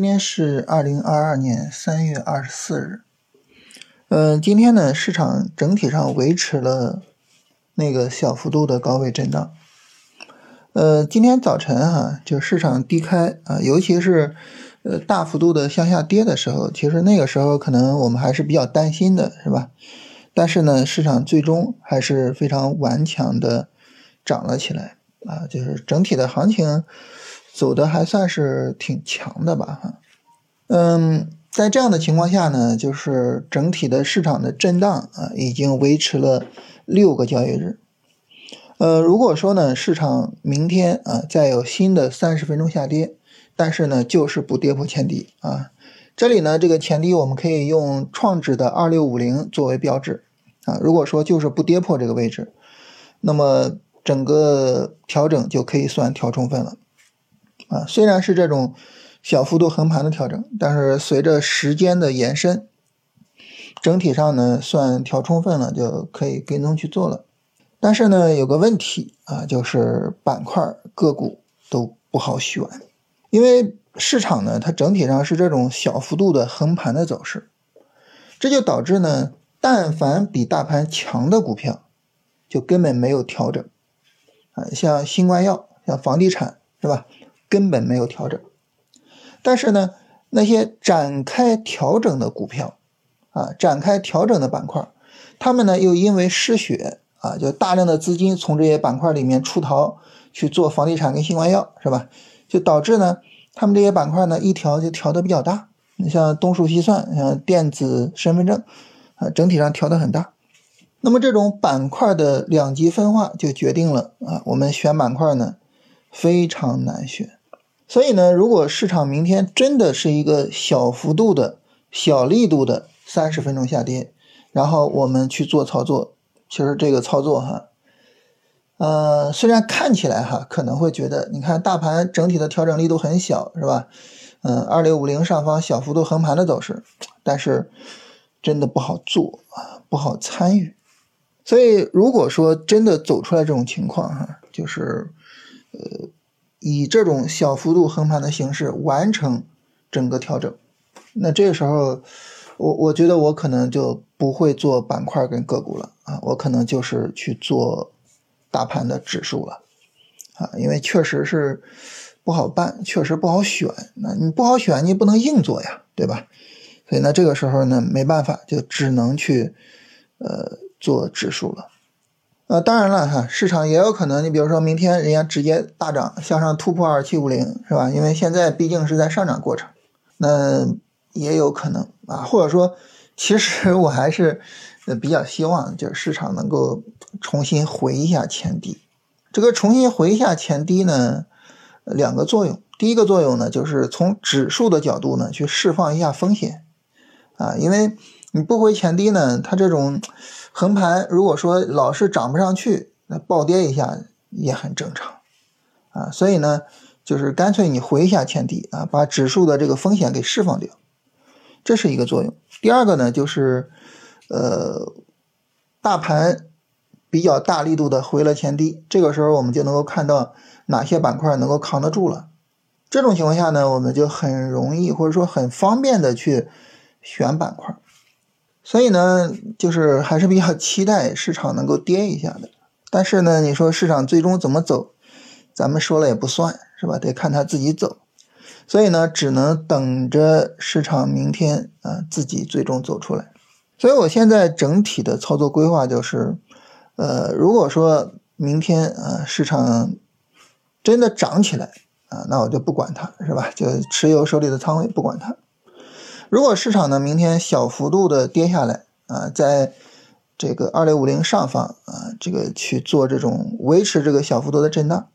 今天是二零二二年三月二十四日。呃，今天呢，市场整体上维持了那个小幅度的高位震荡。呃，今天早晨哈，就市场低开啊，尤其是呃大幅度的向下跌的时候，其实那个时候可能我们还是比较担心的，是吧？但是呢，市场最终还是非常顽强的涨了起来啊，就是整体的行情。走的还算是挺强的吧，哈，嗯，在这样的情况下呢，就是整体的市场的震荡啊，已经维持了六个交易日，呃，如果说呢，市场明天啊再有新的三十分钟下跌，但是呢，就是不跌破前低啊，这里呢，这个前低我们可以用创指的二六五零作为标志啊，如果说就是不跌破这个位置，那么整个调整就可以算调充分了。啊，虽然是这种小幅度横盘的调整，但是随着时间的延伸，整体上呢算调充分了，就可以跟踪去做了。但是呢，有个问题啊，就是板块个股都不好选，因为市场呢它整体上是这种小幅度的横盘的走势，这就导致呢，但凡比大盘强的股票，就根本没有调整啊，像新冠药、像房地产，是吧？根本没有调整，但是呢，那些展开调整的股票，啊，展开调整的板块，他们呢又因为失血啊，就大量的资金从这些板块里面出逃去做房地产跟新冠药，是吧？就导致呢，他们这些板块呢一调就调的比较大。你像东数西算，像电子身份证，啊，整体上调的很大。那么这种板块的两极分化就决定了啊，我们选板块呢非常难选。所以呢，如果市场明天真的是一个小幅度的小力度的三十分钟下跌，然后我们去做操作，其实这个操作哈，呃，虽然看起来哈可能会觉得，你看大盘整体的调整力度很小，是吧？嗯，二六五零上方小幅度横盘的走势，但是真的不好做啊，不好参与。所以如果说真的走出来这种情况哈，就是呃。以这种小幅度横盘的形式完成整个调整，那这个时候，我我觉得我可能就不会做板块跟个股了啊，我可能就是去做大盘的指数了啊，因为确实是不好办，确实不好选。那你不好选，你不能硬做呀，对吧？所以呢，这个时候呢，没办法，就只能去呃做指数了。呃，当然了哈，市场也有可能，你比如说明天人家直接大涨，向上突破二七五零，是吧？因为现在毕竟是在上涨过程，那也有可能啊。或者说，其实 我还是呃比较希望，就是市场能够重新回一下前低。这个重新回一下前低呢，两个作用。第一个作用呢，就是从指数的角度呢，去释放一下风险啊，因为你不回前低呢，它这种。横盘如果说老是涨不上去，那暴跌一下也很正常，啊，所以呢，就是干脆你回一下前低啊，把指数的这个风险给释放掉，这是一个作用。第二个呢，就是呃，大盘比较大力度的回了前低，这个时候我们就能够看到哪些板块能够扛得住了。这种情况下呢，我们就很容易或者说很方便的去选板块。所以呢，就是还是比较期待市场能够跌一下的。但是呢，你说市场最终怎么走，咱们说了也不算是吧？得看它自己走。所以呢，只能等着市场明天啊自己最终走出来。所以我现在整体的操作规划就是，呃，如果说明天啊市场真的涨起来啊，那我就不管它是吧？就持有手里的仓位不管它。如果市场呢明天小幅度的跌下来啊，在这个二六五零上方啊，这个去做这种维持这个小幅度的震荡，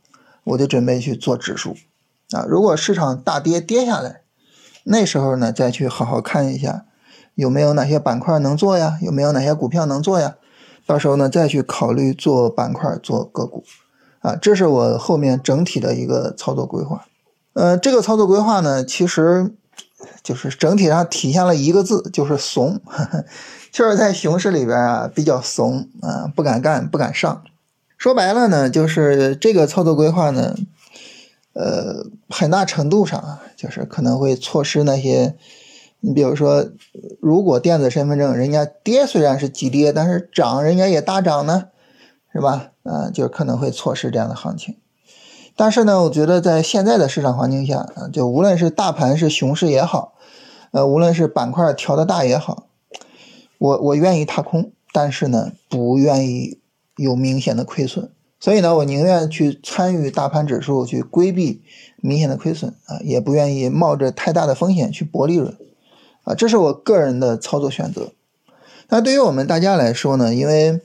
我就准备去做指数啊。如果市场大跌跌下来，那时候呢再去好好看一下有没有哪些板块能做呀，有没有哪些股票能做呀，到时候呢再去考虑做板块做个股啊。这是我后面整体的一个操作规划。呃，这个操作规划呢，其实。就是整体上体现了一个字，就是怂，就是在熊市里边啊比较怂啊，不敢干，不敢上。说白了呢，就是这个操作规划呢，呃，很大程度上啊，就是可能会错失那些，你比如说，如果电子身份证人家跌虽然是急跌，但是涨人家也大涨呢，是吧？啊，就可能会错失这样的行情。但是呢，我觉得在现在的市场环境下，啊，就无论是大盘是熊市也好，呃，无论是板块调的大也好，我我愿意踏空，但是呢，不愿意有明显的亏损。所以呢，我宁愿去参与大盘指数，去规避明显的亏损啊，也不愿意冒着太大的风险去搏利润啊，这是我个人的操作选择。那对于我们大家来说呢，因为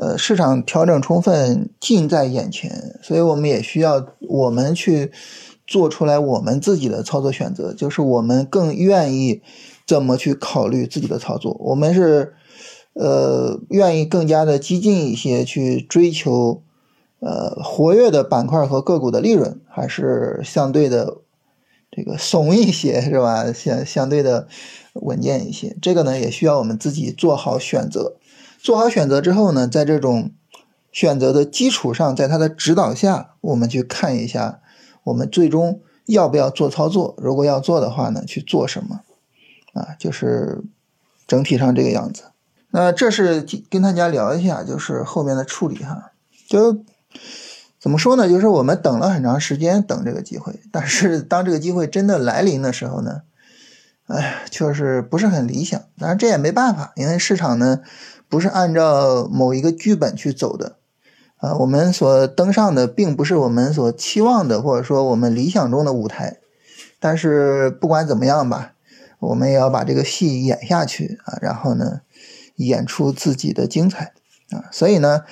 呃市场调整充分近在眼前，所以我们也需要我们去做出来我们自己的操作选择，就是我们更愿意怎么去考虑自己的操作，我们是呃愿意更加的激进一些去追求。呃，活跃的板块和个股的利润还是相对的这个怂一些，是吧？相相对的稳健一些。这个呢，也需要我们自己做好选择。做好选择之后呢，在这种选择的基础上，在它的指导下，我们去看一下，我们最终要不要做操作。如果要做的话呢，去做什么？啊，就是整体上这个样子。那这是跟大家聊一下，就是后面的处理哈，就。怎么说呢？就是我们等了很长时间，等这个机会，但是当这个机会真的来临的时候呢，哎，确实不是很理想。当然这也没办法，因为市场呢不是按照某一个剧本去走的啊。我们所登上的并不是我们所期望的，或者说我们理想中的舞台。但是不管怎么样吧，我们也要把这个戏演下去啊，然后呢，演出自己的精彩啊。所以呢，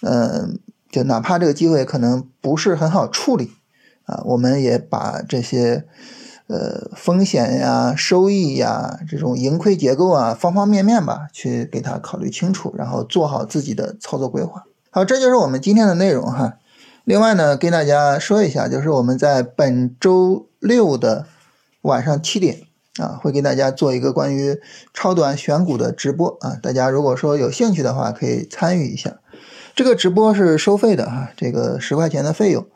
嗯。就哪怕这个机会可能不是很好处理，啊，我们也把这些，呃，风险呀、收益呀、这种盈亏结构啊，方方面面吧，去给它考虑清楚，然后做好自己的操作规划。好，这就是我们今天的内容哈。另外呢，跟大家说一下，就是我们在本周六的晚上七点啊，会给大家做一个关于超短选股的直播啊。大家如果说有兴趣的话，可以参与一下。这个直播是收费的哈，这个十块钱的费用，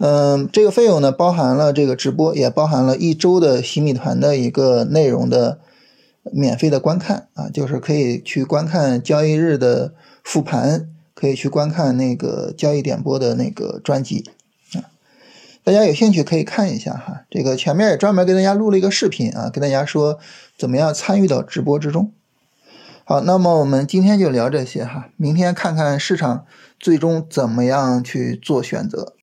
嗯，这个费用呢包含了这个直播，也包含了一周的洗米团的一个内容的免费的观看啊，就是可以去观看交易日的复盘，可以去观看那个交易点播的那个专辑啊，大家有兴趣可以看一下哈，这个前面也专门给大家录了一个视频啊，跟大家说怎么样参与到直播之中。好，那么我们今天就聊这些哈，明天看看市场最终怎么样去做选择。